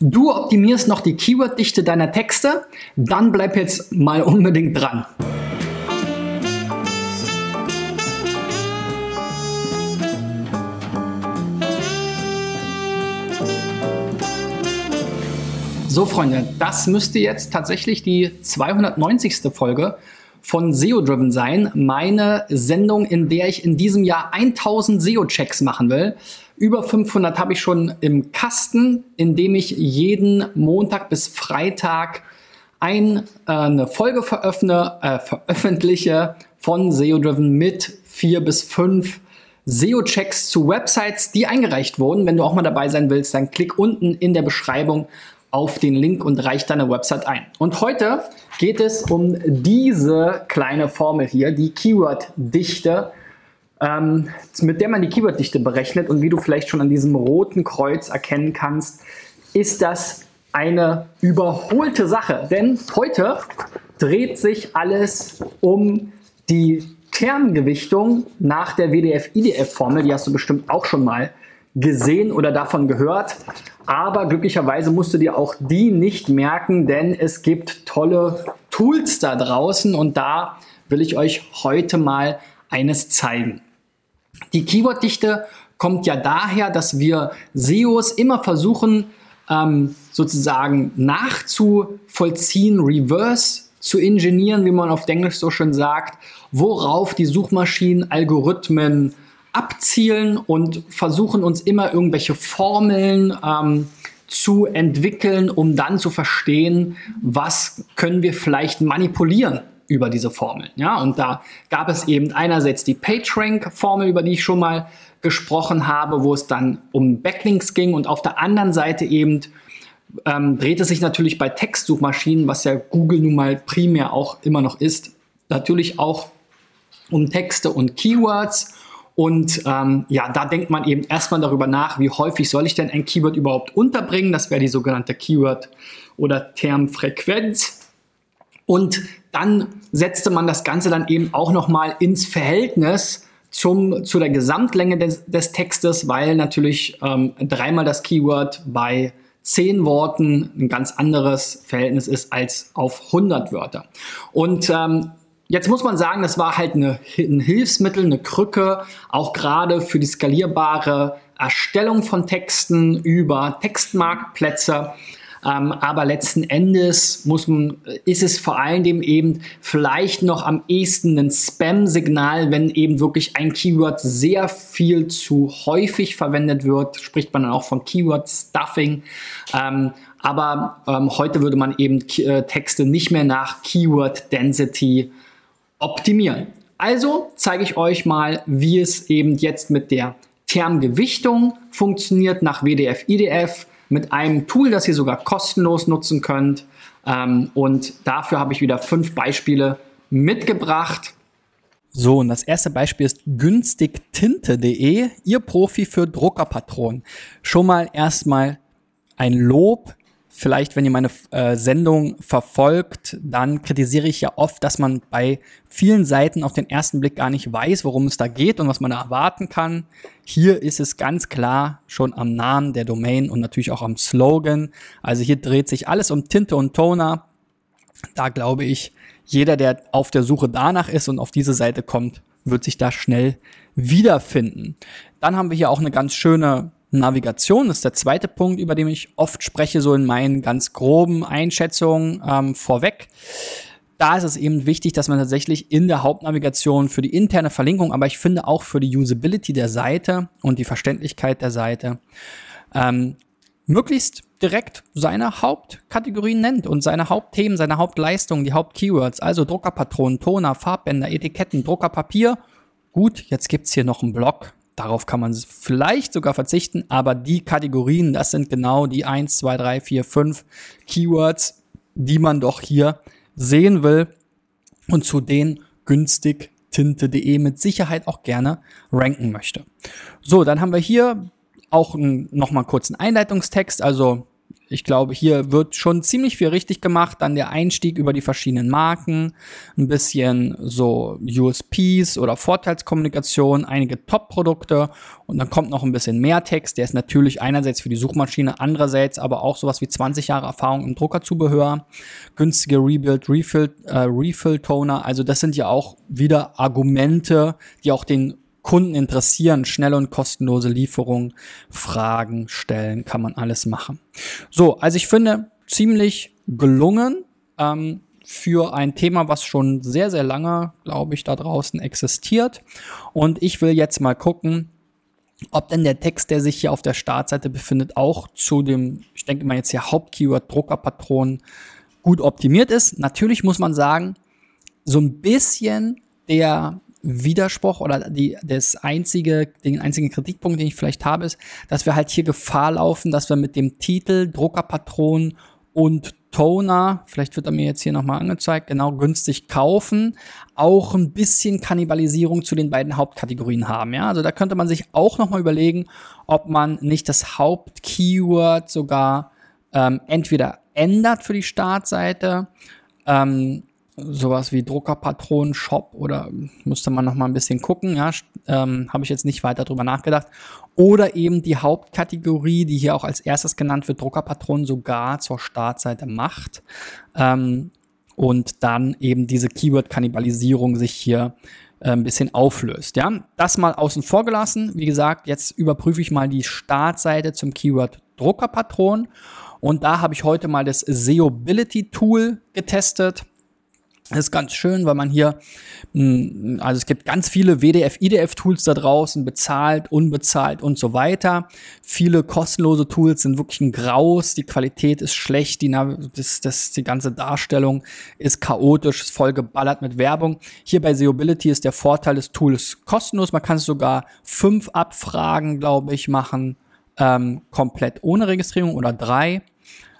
Du optimierst noch die Keyworddichte deiner Texte? Dann bleib jetzt mal unbedingt dran. So, Freunde, das müsste jetzt tatsächlich die 290. Folge von SEO Driven sein. Meine Sendung, in der ich in diesem Jahr 1000 SEO-Checks machen will. Über 500 habe ich schon im Kasten, indem ich jeden Montag bis Freitag ein, äh, eine Folge veröffne, äh, veröffentliche von SEO Driven mit vier bis fünf SEO-Checks zu Websites, die eingereicht wurden. Wenn du auch mal dabei sein willst, dann klick unten in der Beschreibung auf den Link und reich deine Website ein. Und heute geht es um diese kleine Formel hier, die Keyword-Dichte, ähm, mit der man die Keyword-Dichte berechnet. Und wie du vielleicht schon an diesem roten Kreuz erkennen kannst, ist das eine überholte Sache. Denn heute dreht sich alles um die Termgewichtung nach der WDF-IDF-Formel. Die hast du bestimmt auch schon mal gesehen oder davon gehört. Aber glücklicherweise musst du dir auch die nicht merken, denn es gibt tolle Tools da draußen und da will ich euch heute mal eines zeigen. Die Keyworddichte kommt ja daher, dass wir SEOs immer versuchen, ähm, sozusagen nachzuvollziehen, reverse zu ingenieren, wie man auf Englisch so schön sagt, worauf die Suchmaschinen, Algorithmen, abzielen und versuchen uns immer irgendwelche Formeln ähm, zu entwickeln, um dann zu verstehen, was können wir vielleicht manipulieren über diese Formeln. Ja, und da gab es eben einerseits die PageRank-Formel, über die ich schon mal gesprochen habe, wo es dann um Backlinks ging und auf der anderen Seite eben ähm, dreht es sich natürlich bei Textsuchmaschinen, was ja Google nun mal primär auch immer noch ist, natürlich auch um Texte und Keywords und ähm, ja, da denkt man eben erstmal darüber nach, wie häufig soll ich denn ein Keyword überhaupt unterbringen. Das wäre die sogenannte Keyword- oder Termfrequenz. Und dann setzte man das Ganze dann eben auch nochmal ins Verhältnis zum, zu der Gesamtlänge des, des Textes, weil natürlich ähm, dreimal das Keyword bei zehn Worten ein ganz anderes Verhältnis ist als auf 100 Wörter. Und ähm, Jetzt muss man sagen, das war halt eine, ein Hilfsmittel, eine Krücke, auch gerade für die skalierbare Erstellung von Texten über Textmarktplätze. Ähm, aber letzten Endes muss man, ist es vor allen Dingen eben vielleicht noch am ehesten ein Spam-Signal, wenn eben wirklich ein Keyword sehr viel zu häufig verwendet wird, spricht man dann auch von Keyword-Stuffing. Ähm, aber ähm, heute würde man eben äh, Texte nicht mehr nach Keyword-Density optimieren. Also zeige ich euch mal, wie es eben jetzt mit der Termgewichtung funktioniert nach WDF, IDF mit einem Tool, das ihr sogar kostenlos nutzen könnt. Ähm, und dafür habe ich wieder fünf Beispiele mitgebracht. So, und das erste Beispiel ist günstigtinte.de, ihr Profi für Druckerpatronen. Schon mal erstmal ein Lob vielleicht, wenn ihr meine äh, Sendung verfolgt, dann kritisiere ich ja oft, dass man bei vielen Seiten auf den ersten Blick gar nicht weiß, worum es da geht und was man erwarten kann. Hier ist es ganz klar schon am Namen der Domain und natürlich auch am Slogan. Also hier dreht sich alles um Tinte und Toner. Da glaube ich, jeder, der auf der Suche danach ist und auf diese Seite kommt, wird sich da schnell wiederfinden. Dann haben wir hier auch eine ganz schöne Navigation ist der zweite Punkt, über den ich oft spreche, so in meinen ganz groben Einschätzungen ähm, vorweg. Da ist es eben wichtig, dass man tatsächlich in der Hauptnavigation für die interne Verlinkung, aber ich finde auch für die Usability der Seite und die Verständlichkeit der Seite, ähm, möglichst direkt seine Hauptkategorien nennt und seine Hauptthemen, seine Hauptleistungen, die Hauptkeywords, also Druckerpatronen, Toner, Farbbänder, Etiketten, Druckerpapier. Gut, jetzt gibt's hier noch einen Blog, Darauf kann man vielleicht sogar verzichten, aber die Kategorien, das sind genau die 1, 2, 3, 4, 5 Keywords, die man doch hier sehen will und zu denen günstig tinte.de mit Sicherheit auch gerne ranken möchte. So, dann haben wir hier auch einen, noch mal kurzen Einleitungstext, also ich glaube, hier wird schon ziemlich viel richtig gemacht. Dann der Einstieg über die verschiedenen Marken, ein bisschen so USPs oder Vorteilskommunikation, einige Top-Produkte und dann kommt noch ein bisschen mehr Text. Der ist natürlich einerseits für die Suchmaschine, andererseits aber auch sowas wie 20 Jahre Erfahrung im Druckerzubehör, günstige Rebuild, Refill, äh, Refill-Toner. Also das sind ja auch wieder Argumente, die auch den Kunden interessieren, schnelle und kostenlose Lieferungen, Fragen stellen, kann man alles machen. So, also ich finde ziemlich gelungen ähm, für ein Thema, was schon sehr, sehr lange, glaube ich, da draußen existiert. Und ich will jetzt mal gucken, ob denn der Text, der sich hier auf der Startseite befindet, auch zu dem, ich denke mal jetzt hier Hauptkeyword Druckerpatronen gut optimiert ist. Natürlich muss man sagen, so ein bisschen der Widerspruch oder die, das einzige, den einzigen Kritikpunkt, den ich vielleicht habe, ist, dass wir halt hier Gefahr laufen, dass wir mit dem Titel Druckerpatron und Toner, vielleicht wird er mir jetzt hier nochmal angezeigt, genau günstig kaufen, auch ein bisschen Kannibalisierung zu den beiden Hauptkategorien haben. Ja, also da könnte man sich auch nochmal überlegen, ob man nicht das Hauptkeyword sogar ähm, entweder ändert für die Startseite ähm, sowas wie Druckerpatronen, Shop oder müsste man noch mal ein bisschen gucken, ja, ähm, habe ich jetzt nicht weiter drüber nachgedacht. Oder eben die Hauptkategorie, die hier auch als erstes genannt wird, Druckerpatronen sogar zur Startseite macht. Ähm, und dann eben diese Keyword-Kannibalisierung sich hier äh, ein bisschen auflöst. Ja, das mal außen vor gelassen. Wie gesagt, jetzt überprüfe ich mal die Startseite zum Keyword Druckerpatron. Und da habe ich heute mal das SEObility Tool getestet. Das ist ganz schön, weil man hier, hm, also es gibt ganz viele WDF, IDF-Tools da draußen, bezahlt, unbezahlt und so weiter. Viele kostenlose Tools sind wirklich ein Graus, die Qualität ist schlecht, die, das, das, die ganze Darstellung ist chaotisch, ist voll geballert mit Werbung. Hier bei Seobility ist der Vorteil des Tools kostenlos, man kann es sogar fünf Abfragen, glaube ich, machen, ähm, komplett ohne Registrierung oder drei.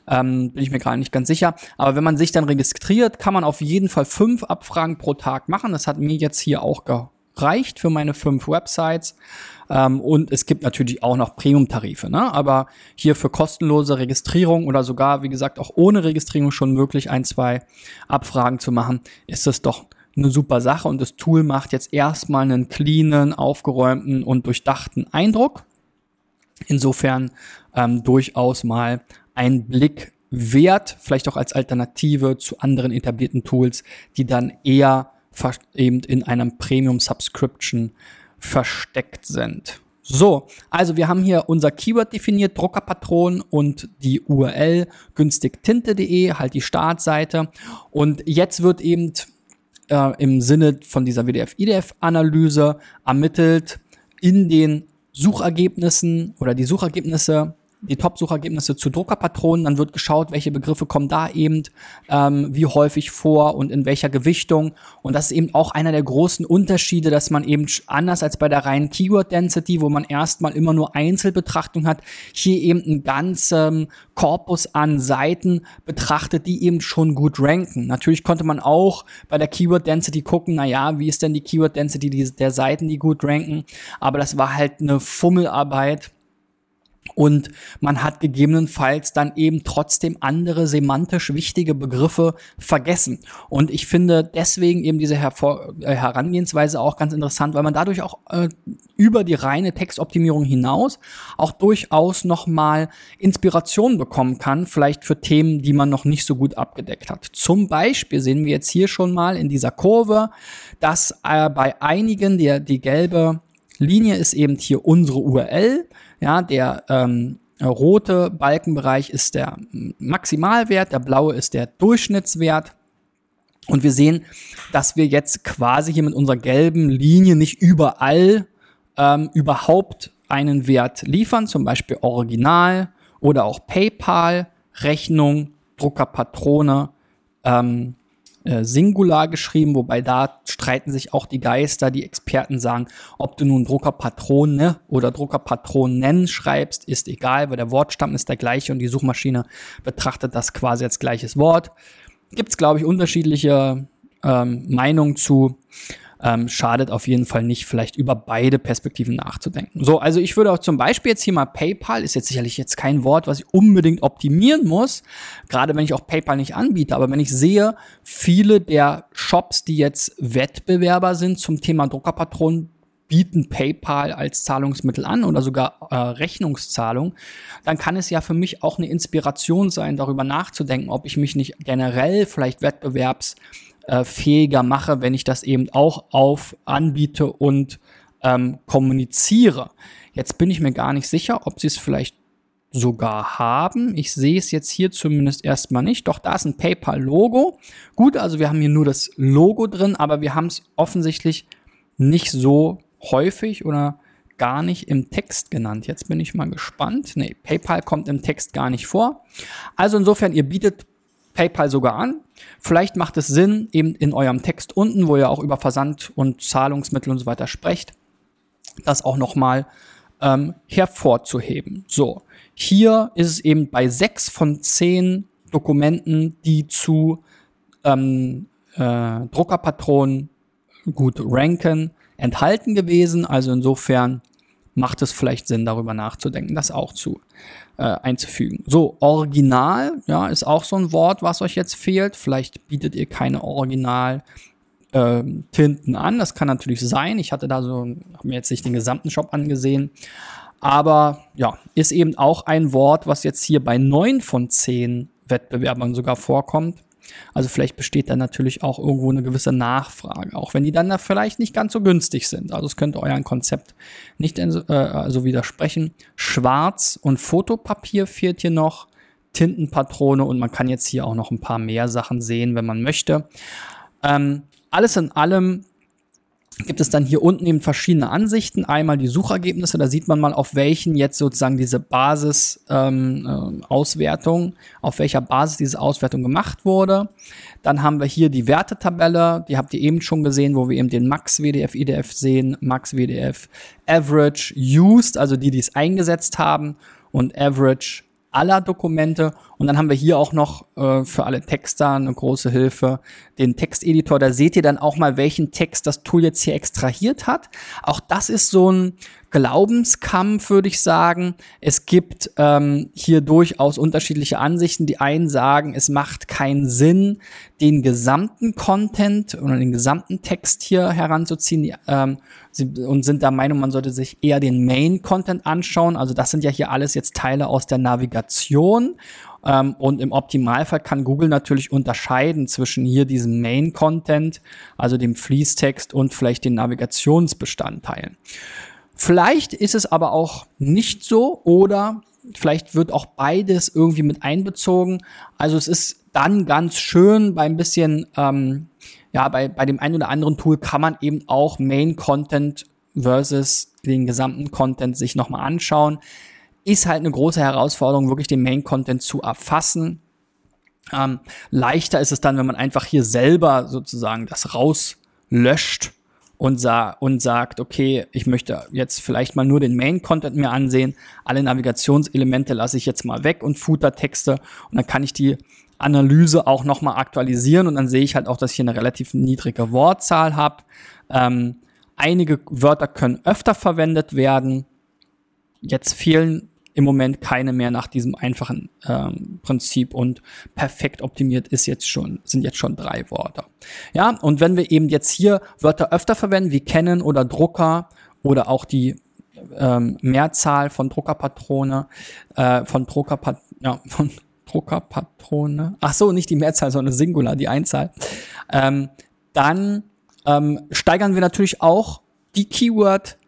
Ähm, bin ich mir gerade nicht ganz sicher. Aber wenn man sich dann registriert, kann man auf jeden Fall fünf Abfragen pro Tag machen. Das hat mir jetzt hier auch gereicht für meine fünf Websites. Ähm, und es gibt natürlich auch noch Premium-Tarife. Ne? Aber hier für kostenlose Registrierung oder sogar, wie gesagt, auch ohne Registrierung schon möglich, ein, zwei Abfragen zu machen, ist das doch eine super Sache. Und das Tool macht jetzt erstmal einen cleanen, aufgeräumten und durchdachten Eindruck. Insofern ähm, durchaus mal ein Blick wert, vielleicht auch als Alternative zu anderen etablierten Tools, die dann eher eben in einem Premium Subscription versteckt sind. So, also wir haben hier unser Keyword definiert, Druckerpatron und die URL günstigtinte.de, halt die Startseite. Und jetzt wird eben äh, im Sinne von dieser WDF-IDF-Analyse ermittelt in den Suchergebnissen oder die Suchergebnisse die Top-Suchergebnisse zu Druckerpatronen, dann wird geschaut, welche Begriffe kommen da eben ähm, wie häufig vor und in welcher Gewichtung. Und das ist eben auch einer der großen Unterschiede, dass man eben anders als bei der reinen Keyword-Density, wo man erstmal immer nur Einzelbetrachtung hat, hier eben einen ganzen Korpus an Seiten betrachtet, die eben schon gut ranken. Natürlich konnte man auch bei der Keyword-Density gucken, na ja, wie ist denn die Keyword-Density der Seiten, die gut ranken. Aber das war halt eine Fummelarbeit und man hat gegebenenfalls dann eben trotzdem andere semantisch wichtige Begriffe vergessen. Und ich finde deswegen eben diese Hervor äh, Herangehensweise auch ganz interessant, weil man dadurch auch äh, über die reine Textoptimierung hinaus auch durchaus nochmal Inspiration bekommen kann, vielleicht für Themen, die man noch nicht so gut abgedeckt hat. Zum Beispiel sehen wir jetzt hier schon mal in dieser Kurve, dass äh, bei einigen der die gelbe Linie ist eben hier unsere URL ja, der ähm, rote Balkenbereich ist der Maximalwert, der blaue ist der Durchschnittswert. Und wir sehen, dass wir jetzt quasi hier mit unserer gelben Linie nicht überall ähm, überhaupt einen Wert liefern, zum Beispiel Original oder auch PayPal, Rechnung, Druckerpatrone, ähm, äh, Singular geschrieben, wobei da streiten sich auch die Geister. Die Experten sagen, ob du nun Druckerpatrone oder Druckerpatronen schreibst, ist egal, weil der Wortstamm ist der gleiche und die Suchmaschine betrachtet das quasi als gleiches Wort. Gibt es, glaube ich, unterschiedliche ähm, Meinungen zu. Ähm, schadet auf jeden Fall nicht, vielleicht über beide Perspektiven nachzudenken. So, also ich würde auch zum Beispiel jetzt hier mal PayPal, ist jetzt sicherlich jetzt kein Wort, was ich unbedingt optimieren muss, gerade wenn ich auch PayPal nicht anbiete, aber wenn ich sehe, viele der Shops, die jetzt Wettbewerber sind zum Thema Druckerpatronen, bieten PayPal als Zahlungsmittel an oder sogar äh, Rechnungszahlung, dann kann es ja für mich auch eine Inspiration sein, darüber nachzudenken, ob ich mich nicht generell vielleicht wettbewerbsfähiger mache, wenn ich das eben auch auf anbiete und ähm, kommuniziere. Jetzt bin ich mir gar nicht sicher, ob sie es vielleicht sogar haben. Ich sehe es jetzt hier zumindest erstmal nicht. Doch da ist ein PayPal-Logo. Gut, also wir haben hier nur das Logo drin, aber wir haben es offensichtlich nicht so häufig oder gar nicht im Text genannt. Jetzt bin ich mal gespannt. Nee, PayPal kommt im Text gar nicht vor. Also insofern, ihr bietet PayPal sogar an. Vielleicht macht es Sinn, eben in eurem Text unten, wo ihr auch über Versand und Zahlungsmittel und so weiter sprecht, das auch nochmal ähm, hervorzuheben. So, hier ist es eben bei sechs von zehn Dokumenten, die zu ähm, äh, Druckerpatronen gut ranken, enthalten gewesen. Also insofern macht es vielleicht Sinn, darüber nachzudenken, das auch zu äh, einzufügen. So, Original, ja, ist auch so ein Wort, was euch jetzt fehlt. Vielleicht bietet ihr keine Original äh, Tinten an. Das kann natürlich sein. Ich hatte da so, habe mir jetzt nicht den gesamten Shop angesehen. Aber ja, ist eben auch ein Wort, was jetzt hier bei neun von zehn Wettbewerbern sogar vorkommt. Also vielleicht besteht da natürlich auch irgendwo eine gewisse Nachfrage, auch wenn die dann da vielleicht nicht ganz so günstig sind. Also es könnte euer Konzept nicht äh, also widersprechen. Schwarz und Fotopapier fehlt hier noch, Tintenpatrone und man kann jetzt hier auch noch ein paar mehr Sachen sehen, wenn man möchte. Ähm, alles in allem gibt es dann hier unten eben verschiedene Ansichten. Einmal die Suchergebnisse, da sieht man mal, auf welchen jetzt sozusagen diese Basis-Auswertung, ähm, äh, auf welcher Basis diese Auswertung gemacht wurde. Dann haben wir hier die Wertetabelle, die habt ihr eben schon gesehen, wo wir eben den Max WDF IDF sehen, Max WDF Average Used, also die, die es eingesetzt haben und Average aller Dokumente. Und dann haben wir hier auch noch äh, für alle Texter eine große Hilfe, den Texteditor. Da seht ihr dann auch mal, welchen Text das Tool jetzt hier extrahiert hat. Auch das ist so ein Glaubenskampf, würde ich sagen. Es gibt ähm, hier durchaus unterschiedliche Ansichten. Die einen sagen, es macht keinen Sinn, den gesamten Content oder den gesamten Text hier heranzuziehen die, ähm, und sind der Meinung, man sollte sich eher den Main-Content anschauen. Also das sind ja hier alles jetzt Teile aus der Navigation. Ähm, und im Optimalfall kann Google natürlich unterscheiden zwischen hier diesem Main-Content, also dem Fließtext und vielleicht den Navigationsbestandteilen. Vielleicht ist es aber auch nicht so oder vielleicht wird auch beides irgendwie mit einbezogen. Also es ist dann ganz schön bei ein bisschen, ähm, ja, bei, bei dem einen oder anderen Tool kann man eben auch Main Content versus den gesamten Content sich nochmal anschauen. Ist halt eine große Herausforderung, wirklich den Main Content zu erfassen. Ähm, leichter ist es dann, wenn man einfach hier selber sozusagen das rauslöscht und, sa und sagt, okay, ich möchte jetzt vielleicht mal nur den Main-Content mir ansehen, alle Navigationselemente lasse ich jetzt mal weg und Footer-Texte und dann kann ich die Analyse auch nochmal aktualisieren und dann sehe ich halt auch, dass ich hier eine relativ niedrige Wortzahl habe. Ähm, einige Wörter können öfter verwendet werden. Jetzt fehlen im Moment keine mehr nach diesem einfachen ähm, Prinzip und perfekt optimiert ist jetzt schon, sind jetzt schon drei Worte. Ja, und wenn wir eben jetzt hier Wörter öfter verwenden, wie kennen oder Drucker oder auch die ähm, Mehrzahl von Druckerpatrone, äh, von Druckerpat ja, von Druckerpatrone, ach so, nicht die Mehrzahl, sondern Singular, die Einzahl, ähm, dann ähm, steigern wir natürlich auch die Keyword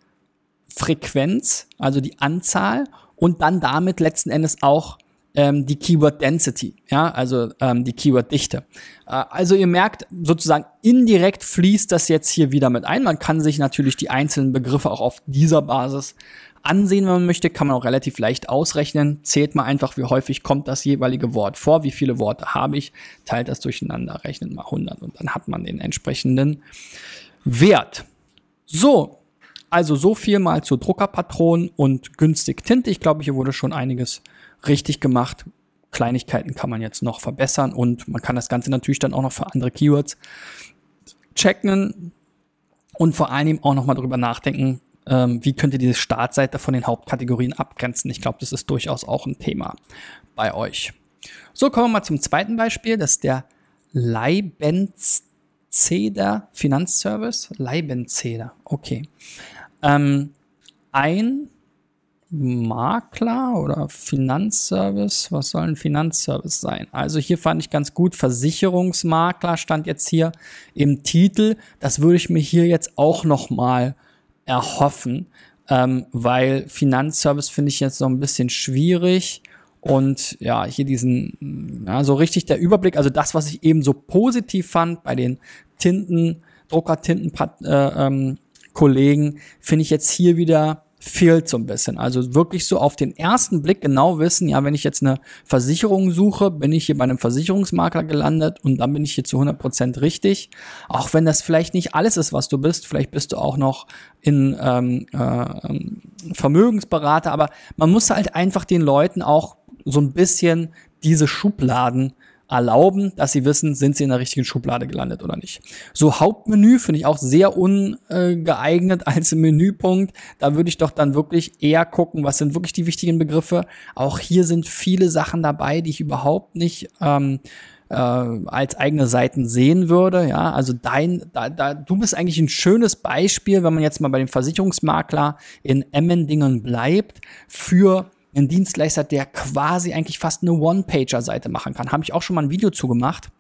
Frequenz, also die Anzahl und dann damit letzten Endes auch ähm, die Keyword Density, ja, also ähm, die Keyword Dichte. Äh, also ihr merkt sozusagen indirekt fließt das jetzt hier wieder mit ein. Man kann sich natürlich die einzelnen Begriffe auch auf dieser Basis ansehen, wenn man möchte, kann man auch relativ leicht ausrechnen. Zählt mal einfach, wie häufig kommt das jeweilige Wort vor, wie viele Worte habe ich, teilt das durcheinander, rechnet mal 100 und dann hat man den entsprechenden Wert. So, also so viel mal zu Druckerpatronen und günstig Tinte. Ich glaube, hier wurde schon einiges richtig gemacht. Kleinigkeiten kann man jetzt noch verbessern und man kann das Ganze natürlich dann auch noch für andere Keywords checken. und vor allem auch nochmal drüber nachdenken, ähm, wie könnt ihr diese Startseite von den Hauptkategorien abgrenzen. Ich glaube, das ist durchaus auch ein Thema bei euch. So, kommen wir mal zum zweiten Beispiel. Das ist der Leibenzeder Finanzservice. Leibenzeder, okay. Ähm, ein Makler oder Finanzservice. Was soll ein Finanzservice sein? Also hier fand ich ganz gut, Versicherungsmakler stand jetzt hier im Titel. Das würde ich mir hier jetzt auch noch mal erhoffen, ähm, weil Finanzservice finde ich jetzt so ein bisschen schwierig. Und ja, hier diesen, ja, so richtig der Überblick, also das, was ich eben so positiv fand bei den Tinten, Drucker-Tinten, äh, ähm, Kollegen, finde ich jetzt hier wieder fehlt so ein bisschen. Also wirklich so auf den ersten Blick genau wissen, ja, wenn ich jetzt eine Versicherung suche, bin ich hier bei einem Versicherungsmakler gelandet und dann bin ich hier zu 100 Prozent richtig. Auch wenn das vielleicht nicht alles ist, was du bist, vielleicht bist du auch noch in ähm, äh, Vermögensberater, aber man muss halt einfach den Leuten auch so ein bisschen diese Schubladen erlauben, dass sie wissen, sind sie in der richtigen Schublade gelandet oder nicht. So Hauptmenü finde ich auch sehr ungeeignet als Menüpunkt. Da würde ich doch dann wirklich eher gucken, was sind wirklich die wichtigen Begriffe. Auch hier sind viele Sachen dabei, die ich überhaupt nicht ähm, äh, als eigene Seiten sehen würde. Ja, also dein, da, da, du bist eigentlich ein schönes Beispiel, wenn man jetzt mal bei dem Versicherungsmakler in Emmendingen bleibt, für ein Dienstleister, der quasi eigentlich fast eine One-Pager-Seite machen kann. Habe ich auch schon mal ein Video zu gemacht.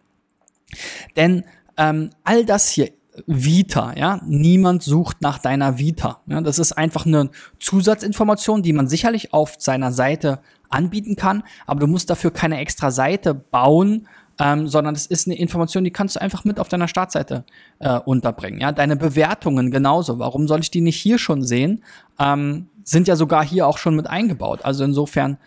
Denn ähm, all das hier, Vita, ja, niemand sucht nach deiner Vita. Ja, das ist einfach eine Zusatzinformation, die man sicherlich auf seiner Seite anbieten kann, aber du musst dafür keine extra Seite bauen, ähm, sondern es ist eine Information, die kannst du einfach mit auf deiner Startseite äh, unterbringen. Ja, deine Bewertungen genauso. Warum soll ich die nicht hier schon sehen? Ähm, sind ja sogar hier auch schon mit eingebaut. Also insofern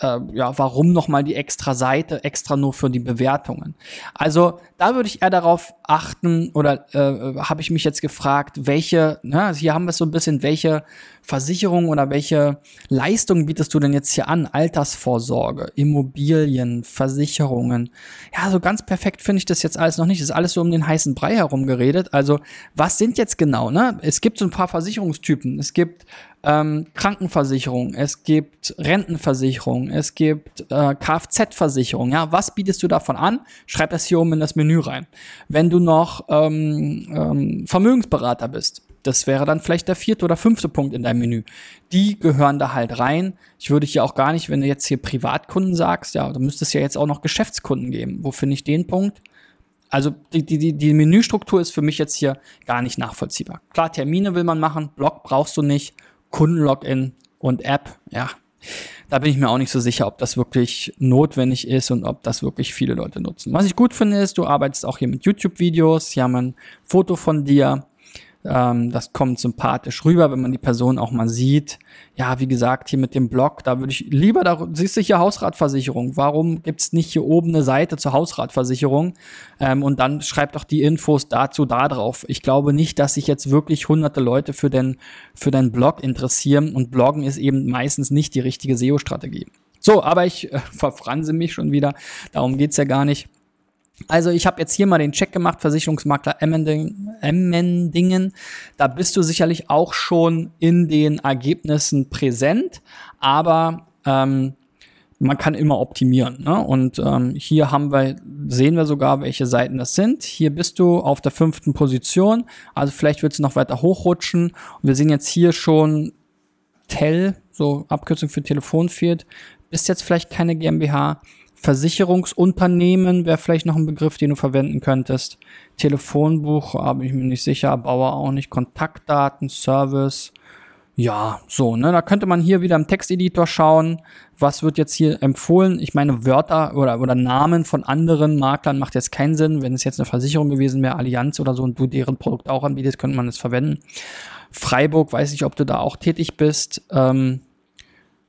äh, ja, warum nochmal die extra Seite, extra nur für die Bewertungen? Also da würde ich eher darauf achten oder äh, habe ich mich jetzt gefragt, welche, na, ne, hier haben wir so ein bisschen, welche Versicherung oder welche Leistungen bietest du denn jetzt hier an? Altersvorsorge, Immobilien, Versicherungen. Ja, so ganz perfekt finde ich das jetzt alles noch nicht. Das ist alles so um den heißen Brei herum geredet. Also was sind jetzt genau? Ne? Es gibt so ein paar Versicherungstypen. Es gibt ähm, Krankenversicherung, es gibt Rentenversicherung, es gibt äh, Kfz-Versicherung. Ja, was bietest du davon an? Schreib das hier oben in das Menü rein. Wenn du noch ähm, ähm, Vermögensberater bist, das wäre dann vielleicht der vierte oder fünfte Punkt in deinem Menü. Die gehören da halt rein. Ich würde hier auch gar nicht, wenn du jetzt hier Privatkunden sagst, ja, du müsstest ja jetzt auch noch Geschäftskunden geben. Wo finde ich den Punkt? Also die, die, die Menüstruktur ist für mich jetzt hier gar nicht nachvollziehbar. Klar, Termine will man machen, Blog brauchst du nicht, Kundenlogin und App, ja, da bin ich mir auch nicht so sicher, ob das wirklich notwendig ist und ob das wirklich viele Leute nutzen. Was ich gut finde, ist, du arbeitest auch hier mit YouTube-Videos. Hier haben ein Foto von dir. Ähm, das kommt sympathisch rüber, wenn man die Person auch mal sieht. Ja, wie gesagt, hier mit dem Blog, da würde ich lieber, da siehst du hier Hausratversicherung. Warum gibt's nicht hier oben eine Seite zur Hausratversicherung? Ähm, und dann schreibt doch die Infos dazu da drauf. Ich glaube nicht, dass sich jetzt wirklich hunderte Leute für den, für deinen Blog interessieren und Bloggen ist eben meistens nicht die richtige SEO-Strategie. So, aber ich äh, verfranse mich schon wieder. Darum geht's ja gar nicht. Also ich habe jetzt hier mal den Check gemacht, Versicherungsmakler Emmendingen. Da bist du sicherlich auch schon in den Ergebnissen präsent, aber ähm, man kann immer optimieren. Ne? Und ähm, hier haben wir, sehen wir sogar, welche Seiten das sind. Hier bist du auf der fünften Position. Also vielleicht willst du noch weiter hochrutschen. Und wir sehen jetzt hier schon TEL, so Abkürzung für Telefon fehlt. Bist jetzt vielleicht keine GmbH. Versicherungsunternehmen wäre vielleicht noch ein Begriff, den du verwenden könntest. Telefonbuch, habe ich mir nicht sicher, Bauer auch nicht. Kontaktdaten, Service. Ja, so, ne, da könnte man hier wieder im Texteditor schauen, was wird jetzt hier empfohlen. Ich meine, Wörter oder, oder Namen von anderen Maklern macht jetzt keinen Sinn. Wenn es jetzt eine Versicherung gewesen wäre, Allianz oder so, und du deren Produkt auch anbietest, könnte man es verwenden. Freiburg, weiß ich, ob du da auch tätig bist. Ähm,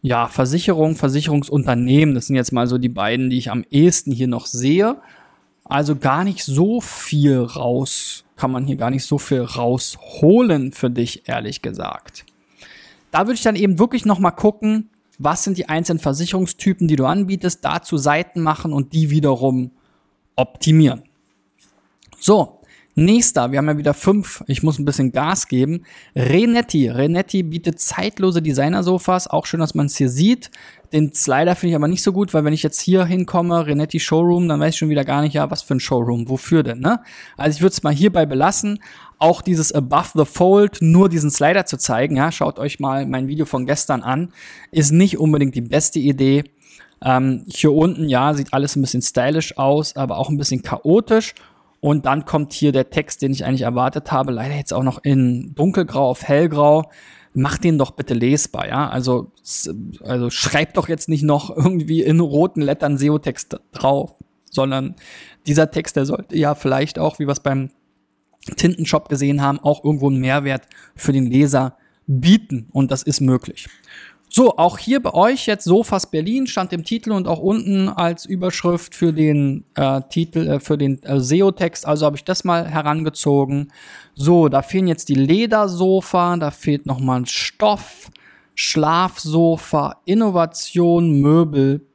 ja, Versicherung, Versicherungsunternehmen, das sind jetzt mal so die beiden, die ich am ehesten hier noch sehe. Also gar nicht so viel raus, kann man hier gar nicht so viel rausholen für dich, ehrlich gesagt. Da würde ich dann eben wirklich nochmal gucken, was sind die einzelnen Versicherungstypen, die du anbietest, dazu Seiten machen und die wiederum optimieren. So, Nächster, wir haben ja wieder fünf. Ich muss ein bisschen Gas geben. Renetti. Renetti bietet zeitlose Designer-Sofas. Auch schön, dass man es hier sieht. Den Slider finde ich aber nicht so gut, weil wenn ich jetzt hier hinkomme, Renetti Showroom, dann weiß ich schon wieder gar nicht, ja, was für ein Showroom, wofür denn, ne? Also ich würde es mal hierbei belassen. Auch dieses Above the Fold, nur diesen Slider zu zeigen, ja, schaut euch mal mein Video von gestern an, ist nicht unbedingt die beste Idee. Ähm, hier unten, ja, sieht alles ein bisschen stylisch aus, aber auch ein bisschen chaotisch. Und dann kommt hier der Text, den ich eigentlich erwartet habe, leider jetzt auch noch in dunkelgrau auf hellgrau. Macht den doch bitte lesbar, ja. Also, also schreibt doch jetzt nicht noch irgendwie in roten Lettern SEO-Text drauf, sondern dieser Text, der sollte ja vielleicht auch, wie wir es beim Tintenshop gesehen haben, auch irgendwo einen Mehrwert für den Leser bieten. Und das ist möglich. So, auch hier bei euch jetzt Sofas Berlin stand im Titel und auch unten als Überschrift für den äh, Titel, äh, für den äh, SEO-Text. Also habe ich das mal herangezogen. So, da fehlen jetzt die Ledersofa, da fehlt nochmal Stoff, Schlafsofa, Innovation, Möbel,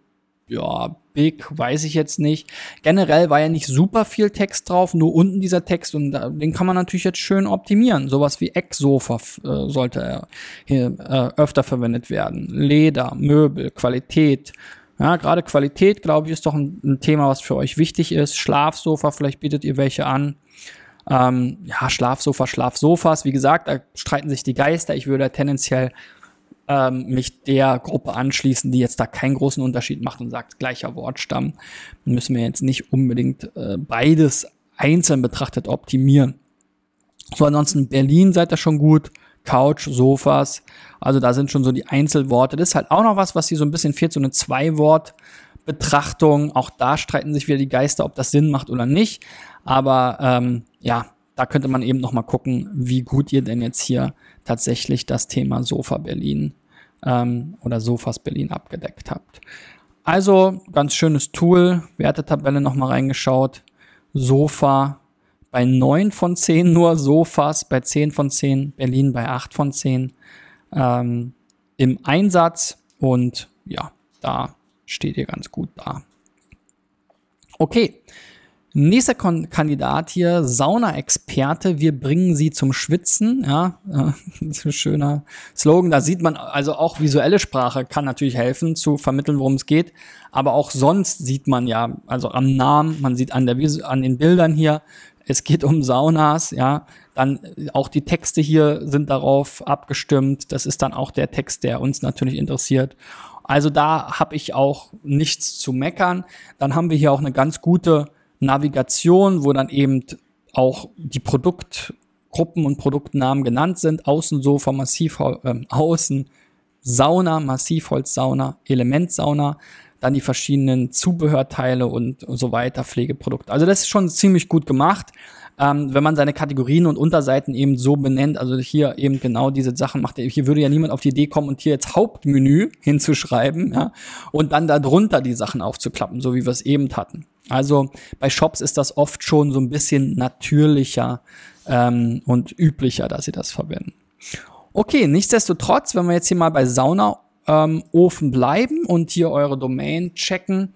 ja, big, weiß ich jetzt nicht. Generell war ja nicht super viel Text drauf, nur unten dieser Text und den kann man natürlich jetzt schön optimieren. Sowas wie Ecksofa äh, sollte hier äh, öfter verwendet werden. Leder, Möbel, Qualität. Ja, gerade Qualität, glaube ich, ist doch ein, ein, Thema, was für euch wichtig ist. Schlafsofa, vielleicht bietet ihr welche an. Ähm, ja, Schlafsofa, Schlafsofas. Wie gesagt, da streiten sich die Geister. Ich würde tendenziell ähm, mich der Gruppe anschließen, die jetzt da keinen großen Unterschied macht und sagt, gleicher Wortstamm. Müssen wir jetzt nicht unbedingt äh, beides einzeln betrachtet optimieren. So, ansonsten Berlin seid ihr schon gut. Couch, Sofas. Also da sind schon so die Einzelworte. Das ist halt auch noch was, was hier so ein bisschen fehlt, so eine Zwei-Wort-Betrachtung. Auch da streiten sich wieder die Geister, ob das Sinn macht oder nicht. Aber ähm, ja, da könnte man eben noch mal gucken, wie gut ihr denn jetzt hier tatsächlich das Thema Sofa Berlin ähm, oder Sofas Berlin abgedeckt habt. Also ganz schönes Tool, Wertetabelle nochmal reingeschaut. Sofa bei 9 von 10 nur, Sofas bei 10 von 10, Berlin bei 8 von 10 ähm, im Einsatz und ja, da steht ihr ganz gut da. Okay, Nächster Kon Kandidat hier, Sauna-Experte, wir bringen sie zum Schwitzen. Ja, äh, schöner Slogan. Da sieht man also auch visuelle Sprache kann natürlich helfen zu vermitteln, worum es geht. Aber auch sonst sieht man ja, also am Namen, man sieht an der an den Bildern hier, es geht um Saunas. Ja, dann auch die Texte hier sind darauf abgestimmt. Das ist dann auch der Text, der uns natürlich interessiert. Also da habe ich auch nichts zu meckern. Dann haben wir hier auch eine ganz gute Navigation, wo dann eben auch die Produktgruppen und Produktnamen genannt sind. Außensofa, Massivholz, äh, Außen Sauna, Massivholzsauna, Elementsauna, dann die verschiedenen Zubehörteile und so weiter, Pflegeprodukte. Also das ist schon ziemlich gut gemacht, ähm, wenn man seine Kategorien und Unterseiten eben so benennt. Also hier eben genau diese Sachen macht. Hier würde ja niemand auf die Idee kommen und hier jetzt Hauptmenü hinzuschreiben, ja, und dann darunter die Sachen aufzuklappen, so wie wir es eben hatten. Also bei Shops ist das oft schon so ein bisschen natürlicher ähm, und üblicher, dass sie das verwenden. Okay, nichtsdestotrotz, wenn wir jetzt hier mal bei Sauna ähm, Ofen bleiben und hier eure Domain checken,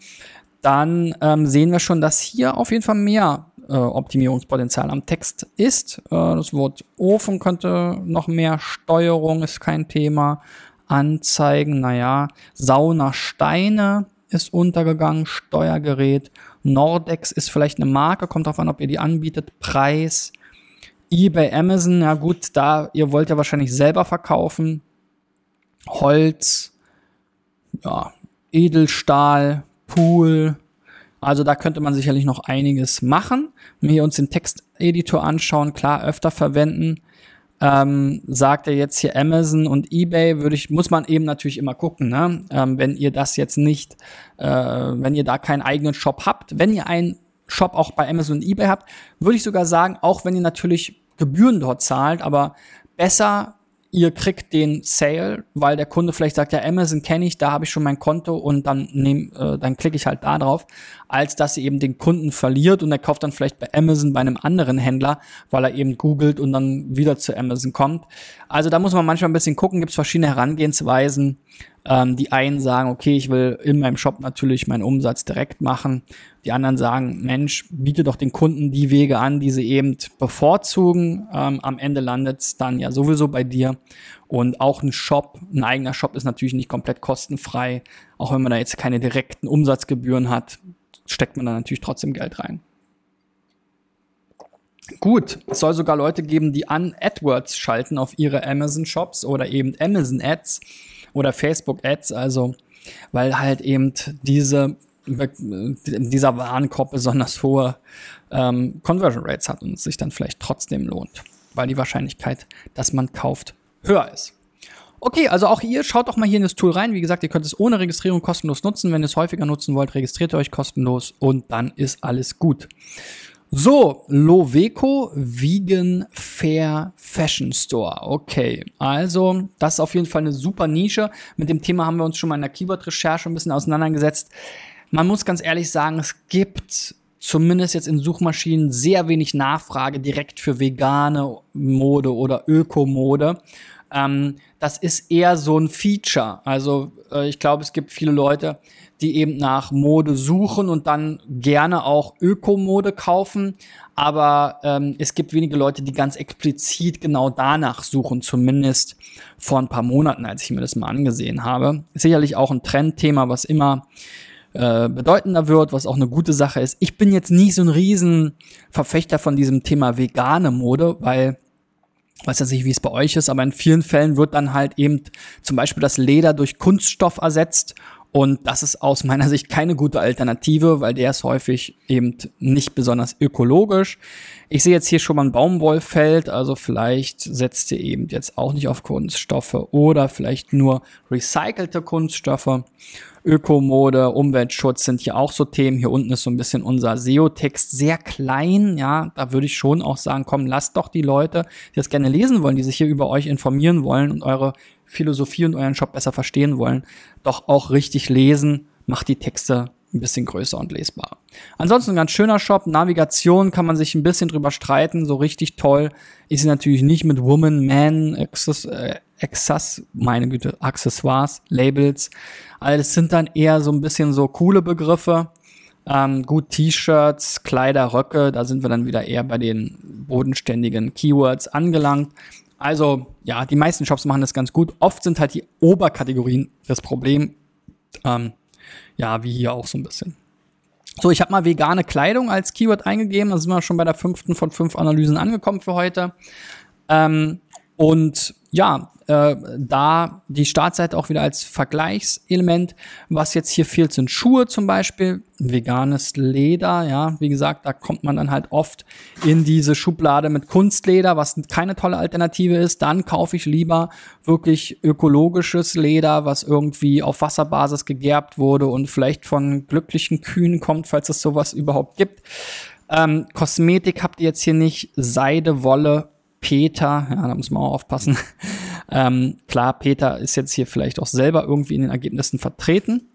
dann ähm, sehen wir schon, dass hier auf jeden Fall mehr äh, Optimierungspotenzial am Text ist. Äh, das Wort Ofen könnte noch mehr Steuerung, ist kein Thema. Anzeigen, naja, Sauna Steine ist untergegangen, Steuergerät Nordex ist vielleicht eine Marke, kommt darauf an, ob ihr die anbietet. Preis. eBay, Amazon, ja gut, da, ihr wollt ja wahrscheinlich selber verkaufen. Holz, ja, Edelstahl, Pool. Also da könnte man sicherlich noch einiges machen. Wenn wir uns den Texteditor anschauen, klar, öfter verwenden ähm, sagt er jetzt hier Amazon und eBay, würde ich, muss man eben natürlich immer gucken, ne? Ähm, wenn ihr das jetzt nicht, äh, wenn ihr da keinen eigenen Shop habt, wenn ihr einen Shop auch bei Amazon und eBay habt, würde ich sogar sagen, auch wenn ihr natürlich Gebühren dort zahlt, aber besser ihr kriegt den Sale, weil der Kunde vielleicht sagt, ja, Amazon kenne ich, da habe ich schon mein Konto und dann nehm, äh, dann klicke ich halt da drauf, als dass sie eben den Kunden verliert und er kauft dann vielleicht bei Amazon bei einem anderen Händler, weil er eben googelt und dann wieder zu Amazon kommt. Also da muss man manchmal ein bisschen gucken, gibt es verschiedene Herangehensweisen. Ähm, die einen sagen, okay, ich will in meinem Shop natürlich meinen Umsatz direkt machen. Die anderen sagen, Mensch, biete doch den Kunden die Wege an, die sie eben bevorzugen. Ähm, am Ende landet es dann ja sowieso bei dir. Und auch ein Shop, ein eigener Shop ist natürlich nicht komplett kostenfrei. Auch wenn man da jetzt keine direkten Umsatzgebühren hat, steckt man da natürlich trotzdem Geld rein. Gut, es soll sogar Leute geben, die an AdWords schalten auf ihre Amazon Shops oder eben Amazon Ads oder Facebook Ads, also weil halt eben diese dieser Warenkorb besonders hohe ähm, Conversion Rates hat und es sich dann vielleicht trotzdem lohnt, weil die Wahrscheinlichkeit, dass man kauft, höher ist. Okay, also auch ihr schaut doch mal hier in das Tool rein. Wie gesagt, ihr könnt es ohne Registrierung kostenlos nutzen. Wenn ihr es häufiger nutzen wollt, registriert ihr euch kostenlos und dann ist alles gut. So, Loveco Vegan Fair Fashion Store. Okay, also das ist auf jeden Fall eine super Nische. Mit dem Thema haben wir uns schon mal in der Keyword-Recherche ein bisschen auseinandergesetzt. Man muss ganz ehrlich sagen, es gibt zumindest jetzt in Suchmaschinen sehr wenig Nachfrage direkt für vegane Mode oder Ökomode. Ähm, das ist eher so ein Feature. Also äh, ich glaube, es gibt viele Leute, die eben nach Mode suchen und dann gerne auch Ökomode kaufen. Aber ähm, es gibt wenige Leute, die ganz explizit genau danach suchen, zumindest vor ein paar Monaten, als ich mir das mal angesehen habe. sicherlich auch ein Trendthema, was immer äh, bedeutender wird, was auch eine gute Sache ist. Ich bin jetzt nicht so ein Riesenverfechter von diesem Thema vegane Mode, weil weiß ja nicht, wie es bei euch ist, aber in vielen Fällen wird dann halt eben zum Beispiel das Leder durch Kunststoff ersetzt und das ist aus meiner Sicht keine gute Alternative, weil der ist häufig eben nicht besonders ökologisch. Ich sehe jetzt hier schon mal ein Baumwollfeld, also vielleicht setzt ihr eben jetzt auch nicht auf Kunststoffe oder vielleicht nur recycelte Kunststoffe. Ökomode, Umweltschutz sind hier auch so Themen. Hier unten ist so ein bisschen unser SEO-Text sehr klein. Ja, da würde ich schon auch sagen, komm, lasst doch die Leute, die das gerne lesen wollen, die sich hier über euch informieren wollen und eure Philosophie und euren Shop besser verstehen wollen, doch auch richtig lesen, macht die Texte ein bisschen größer und lesbarer. Ansonsten ein ganz schöner Shop. Navigation kann man sich ein bisschen drüber streiten. So richtig toll ist sie natürlich nicht mit Woman, Man, Access, meine Güte, Accessoires, Labels. Alles sind dann eher so ein bisschen so coole Begriffe. Ähm, gut, T-Shirts, Kleider, Röcke, da sind wir dann wieder eher bei den bodenständigen Keywords angelangt. Also, ja, die meisten Shops machen das ganz gut. Oft sind halt die Oberkategorien das Problem. Ähm, ja, wie hier auch so ein bisschen. So, ich habe mal vegane Kleidung als Keyword eingegeben. Da sind wir schon bei der fünften von fünf Analysen angekommen für heute. Ähm, und ja, äh, da die Startseite auch wieder als Vergleichselement. Was jetzt hier fehlt, sind Schuhe zum Beispiel, veganes Leder, ja, wie gesagt, da kommt man dann halt oft in diese Schublade mit Kunstleder, was keine tolle Alternative ist. Dann kaufe ich lieber wirklich ökologisches Leder, was irgendwie auf Wasserbasis gegerbt wurde und vielleicht von glücklichen Kühen kommt, falls es sowas überhaupt gibt. Ähm, Kosmetik habt ihr jetzt hier nicht, Seide, Wolle, Peter, ja, da muss man auch aufpassen. ähm, klar, Peter ist jetzt hier vielleicht auch selber irgendwie in den Ergebnissen vertreten.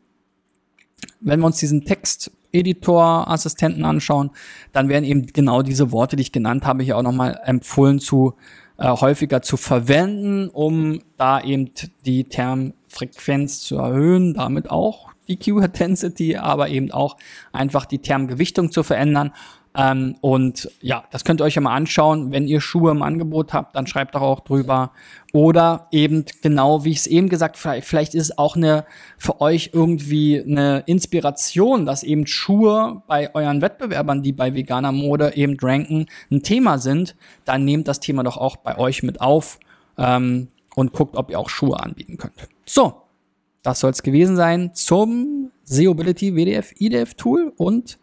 Wenn wir uns diesen Text-Editor-Assistenten anschauen, dann werden eben genau diese Worte, die ich genannt habe, hier auch nochmal empfohlen zu äh, häufiger zu verwenden, um da eben die Termfrequenz zu erhöhen, damit auch die Keyword Density, aber eben auch einfach die Termgewichtung zu verändern ähm, und ja, das könnt ihr euch ja mal anschauen. Wenn ihr Schuhe im Angebot habt, dann schreibt doch auch drüber. Oder eben genau, wie ich es eben gesagt, vielleicht, vielleicht ist es auch eine für euch irgendwie eine Inspiration, dass eben Schuhe bei euren Wettbewerbern, die bei veganer Mode eben ranken, ein Thema sind. Dann nehmt das Thema doch auch bei euch mit auf ähm, und guckt, ob ihr auch Schuhe anbieten könnt. So, das soll es gewesen sein zum Seobility WDF IDF Tool und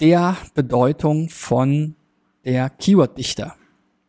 der Bedeutung von der Keyword-Dichter.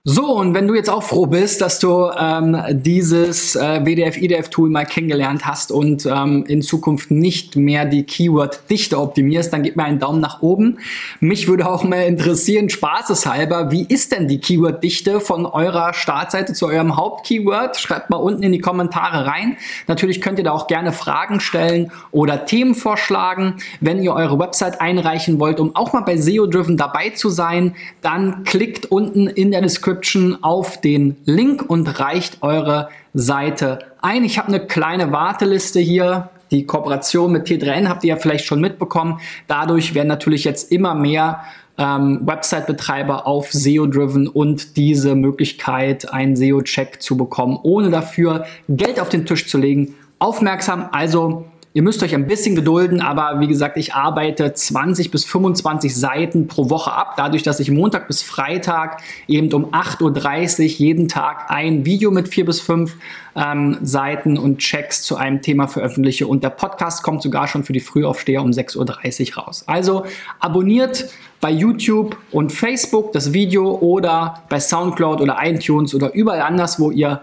So, und wenn du jetzt auch froh bist, dass du ähm, dieses äh, WDF-IDF-Tool mal kennengelernt hast und ähm, in Zukunft nicht mehr die Keyword-Dichte optimierst, dann gib mir einen Daumen nach oben. Mich würde auch mal interessieren, spaßeshalber, wie ist denn die Keyword-Dichte von eurer Startseite zu eurem Haupt-Keyword? Schreibt mal unten in die Kommentare rein. Natürlich könnt ihr da auch gerne Fragen stellen oder Themen vorschlagen. Wenn ihr eure Website einreichen wollt, um auch mal bei SEO-Driven dabei zu sein, dann klickt unten in der Description Description auf den Link und reicht eure Seite ein. Ich habe eine kleine Warteliste hier. Die Kooperation mit T3N habt ihr ja vielleicht schon mitbekommen. Dadurch werden natürlich jetzt immer mehr ähm, Website-Betreiber auf SEO-Driven und diese Möglichkeit, einen SEO-Check zu bekommen, ohne dafür Geld auf den Tisch zu legen, aufmerksam. Also Ihr müsst euch ein bisschen gedulden, aber wie gesagt, ich arbeite 20 bis 25 Seiten pro Woche ab, dadurch, dass ich Montag bis Freitag eben um 8.30 Uhr jeden Tag ein Video mit vier bis fünf ähm, Seiten und Checks zu einem Thema veröffentliche. Und der Podcast kommt sogar schon für die Frühaufsteher um 6.30 Uhr raus. Also abonniert bei YouTube und Facebook das Video oder bei SoundCloud oder iTunes oder überall anders, wo ihr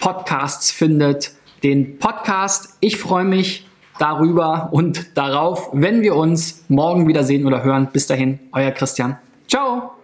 Podcasts findet, den Podcast. Ich freue mich darüber und darauf, wenn wir uns morgen wieder sehen oder hören. Bis dahin, euer Christian. Ciao!